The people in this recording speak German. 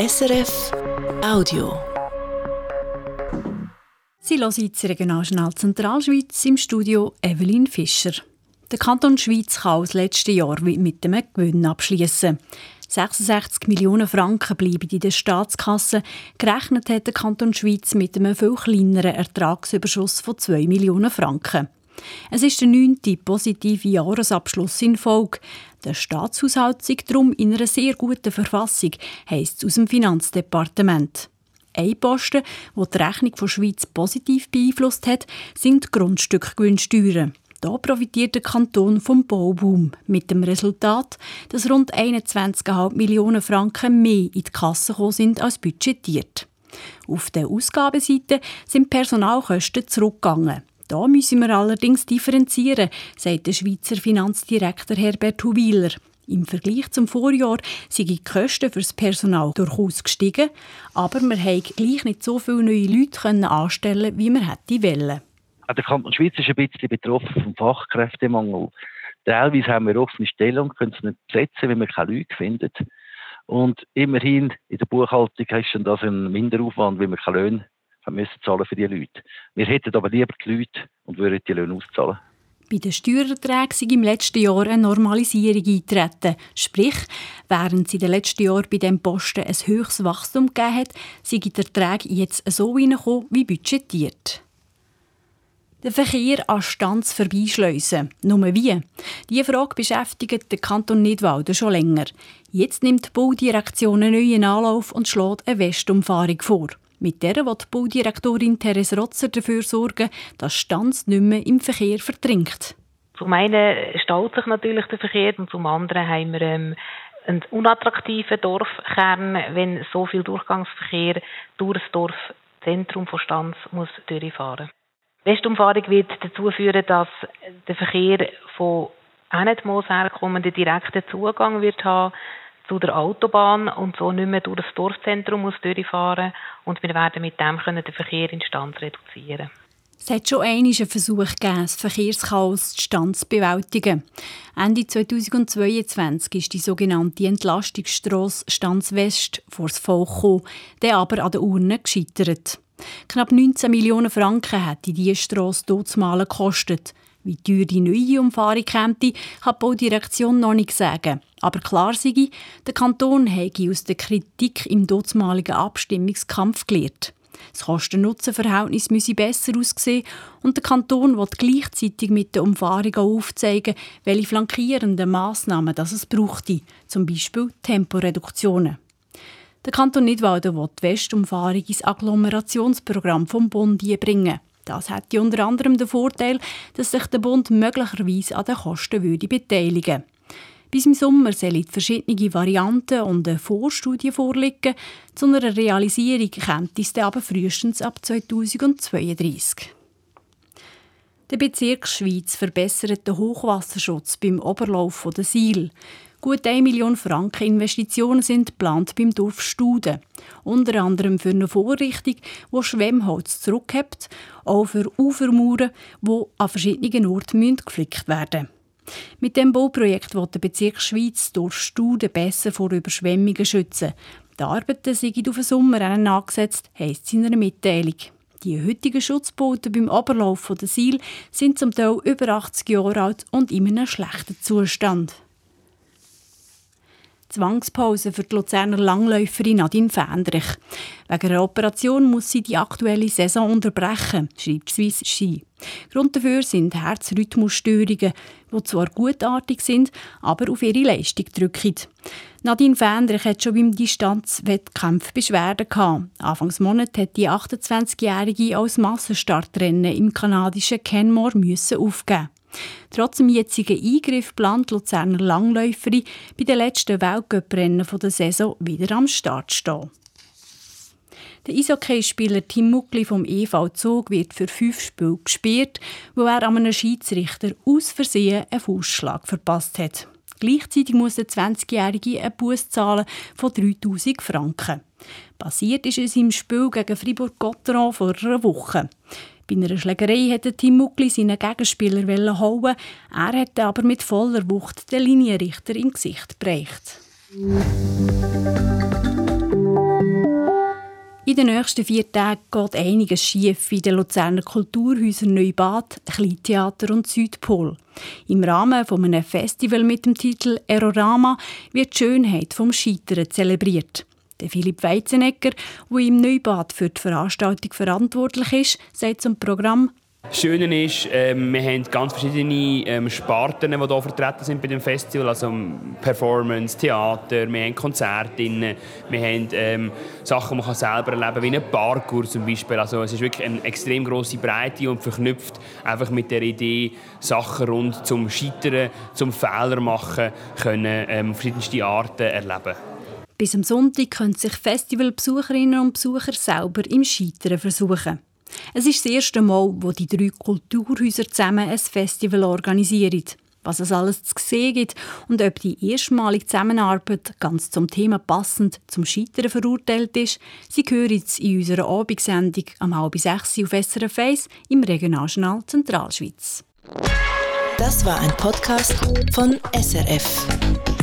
SRF Audio. Sie hören jetzt Regionaljournal Zentralschweiz im Studio Evelyn Fischer. Der Kanton Schweiz kann das letzte Jahr mit einem Gewinn abschließen. 66 Millionen Franken bleiben in der Staatskasse. Gerechnet hat der Kanton Schweiz mit einem viel kleineren Ertragsüberschuss von 2 Millionen Franken. Es ist der neunte positive Jahresabschluss in Folge. Der Staatshaushalt sei darum in einer sehr guten Verfassung, heisst es aus dem Finanzdepartement. Ein Posten, der die Rechnung von Schweiz positiv beeinflusst hat, sind Grundstückgewinnsteuern. Da profitiert der Kanton vom Bauboom mit dem Resultat, dass rund 21,5 Millionen Franken mehr in die Kasse gekommen sind als budgetiert. Auf der Ausgabenseite sind Personalkosten zurückgegangen. Da müssen wir allerdings differenzieren, sagt der Schweizer Finanzdirektor Herbert Huwiler. Im Vergleich zum Vorjahr sind die Kosten für das Personal durchaus gestiegen, aber wir haben gleich nicht so viele neue Leute anstellen wie wir hätte wollen. Der Kanton Schweiz ist ein bisschen betroffen vom Fachkräftemangel. Teilweise haben wir offene Stellen und können es nicht besetzen, wenn wir keine Leute finden. Und immerhin in der Buchhaltung ist das ein Minderaufwand, weil wir keine Löhne müssen zahlen für die Leute. Wir hätten aber lieber die Leute und würden die Löhne auszahlen. Bei den Steuererträgen sind im letzten Jahr eine Normalisierung eingetreten. Sprich, während es in den letzten Jahren bei diesem Posten ein höchstes Wachstum gegeben hat, sind die Erträge jetzt so reingekommen wie budgetiert. Den Verkehr an Stanz vorbeischleusen. Nur wie? Diese Frage beschäftigt den Kanton Nidwalden schon länger. Jetzt nimmt die Baudirektion einen neuen Anlauf und schlägt eine Westumfahrung vor. Mit der will die Baudirektorin Therese Rotzer dafür sorgen, dass Stanz nicht mehr im Verkehr verdrinkt. Zum einen staut sich natürlich der Verkehr und zum anderen haben wir ähm, einen unattraktiven Dorfkern, wenn so viel Durchgangsverkehr durch das Dorfzentrum von Stanz muss durchfahren. Die Westumfahrung wird dazu führen, dass der Verkehr von Enetmoos herkommenden direkten Zugang wird haben zu der Autobahn und so nicht mehr durch das Dorfzentrum muss durchfahren und wir werden mit dem können den Verkehr in Stand reduzieren. Es hat schon einmal einen Versuch gegeben, das Verkehrschaos Stand zu bewältigen. Ende 2022 ist die sogenannte Entlastungsstrasse Stanz West vor das Volk gekommen, der aber an der Urne gescheitert. Knapp 19 Millionen Franken hätte diese Strasse dort gekostet. Wie teuer die neue Umfahrung käme, kann die Baudirektion noch nicht sagen. Aber klar sei, der Kanton habe aus der Kritik im dortmaligen Abstimmungskampf gelernt. Das Kosten-Nutzen-Verhältnis müsse besser aussehen und der Kanton will gleichzeitig mit der Umfahrung aufzeigen, welche flankierenden Massnahmen das es brauchte, zum Beispiel Temporeduktionen. Der Kanton Nidwalden will die Westumfahrung ins Agglomerationsprogramm vom Bund bringen. Das hätte unter anderem den Vorteil, dass sich der Bund möglicherweise an den Kosten würde beteiligen bis im Sommer sollen verschiedene Varianten und eine Vorstudie vorliegen. Zu einer Realisierung kommt es aber frühestens ab 2032. Der Bezirk Schweiz verbessert den Hochwasserschutz beim Oberlauf der Siel. Gut 1 Million Franken Investitionen sind geplant beim Dorf Studen. Unter anderem für eine Vorrichtung, die Schwemmholz zurückhebt, auch für Ufermauern, die an verschiedenen Orten geflickt werden Mit dem Bauprojekt will der Bezirk Schweiz Dorf Studen besser vor Überschwemmungen schützen. Die Arbeiten sind auf den Sommer angesetzt, heisst es in einer Mitteilung. Die heutigen Schutzboote beim Oberlauf der Siel sind zum Teil über 80 Jahre alt und in einem schlechten Zustand. Zwangspause für die Luzerner Langläuferin Nadine Fendrich. Wegen einer Operation muss sie die aktuelle Saison unterbrechen, schreibt Swiss Ski. Grund dafür sind Herzrhythmusstörungen, die zwar gutartig sind, aber auf ihre Leistung drücken. Nadine Fendrich hat schon beim Distanzwettkampf Beschwerden gehabt. Anfangs Monat hat die 28-Jährige als Massenstartrennen im kanadischen Kenmore aufgeben. Trotz dem jetzigen Eingriff plant Luzerner Langläuferin bei den letzten Weltcuprennen der Saison wieder am Start stehen. Der Eishockeyspieler Tim Muckli vom EV Zug wird für fünf Spiele gesperrt, wo er an einem Schiedsrichter aus Versehen einen Fußschlag verpasst hat. Gleichzeitig muss der 20-Jährige einen Buß zahlen von 3000 Franken. Passiert ist es im Spiel gegen Fribourg-Gotteron vor einer Woche. Bei einer Schlägerei hätte Tim Muckli seinen Gegenspieler hauen Er hätte aber mit voller Wucht den Linienrichter im Gesicht bereicht. In den nächsten vier Tagen geht einiges schief in den Luzerner Kulturhäusern Neubad, Kleintheater und Südpol. Im Rahmen von einem Festival mit dem Titel Erorama wird die Schönheit vom Scheitern zelebriert. Der Philipp Weizenegger, der im Neubad für die Veranstaltung verantwortlich ist, sagt zum Programm das Schöne ist, ähm, wir haben ganz verschiedene ähm, Sparten, die hier vertreten sind bei dem Festival. Also Performance, Theater, wir haben Konzerte wir haben ähm, Sachen, die man selber erleben kann, wie ein Parkour zum Beispiel. Also es ist wirklich eine extrem grosse Breite und verknüpft einfach mit der Idee, Sachen rund zum Scheitern, zum Fehler machen, können ähm, verschiedenste Arten erleben. Bis am Sonntag können sich Festivalbesucherinnen und Besucher selber im Scheitern versuchen. Es ist das erste Mal, wo die drei Kulturhäuser zusammen ein Festival organisieren. Was es alles zu sehen gibt und ob die erstmalige Zusammenarbeit ganz zum Thema passend zum Scheitern verurteilt ist, Sie hören jetzt in unserer Abendsendung am halb sechs auf SRF 1 im Regionaljournal Zentralschweiz. Das war ein Podcast von SRF.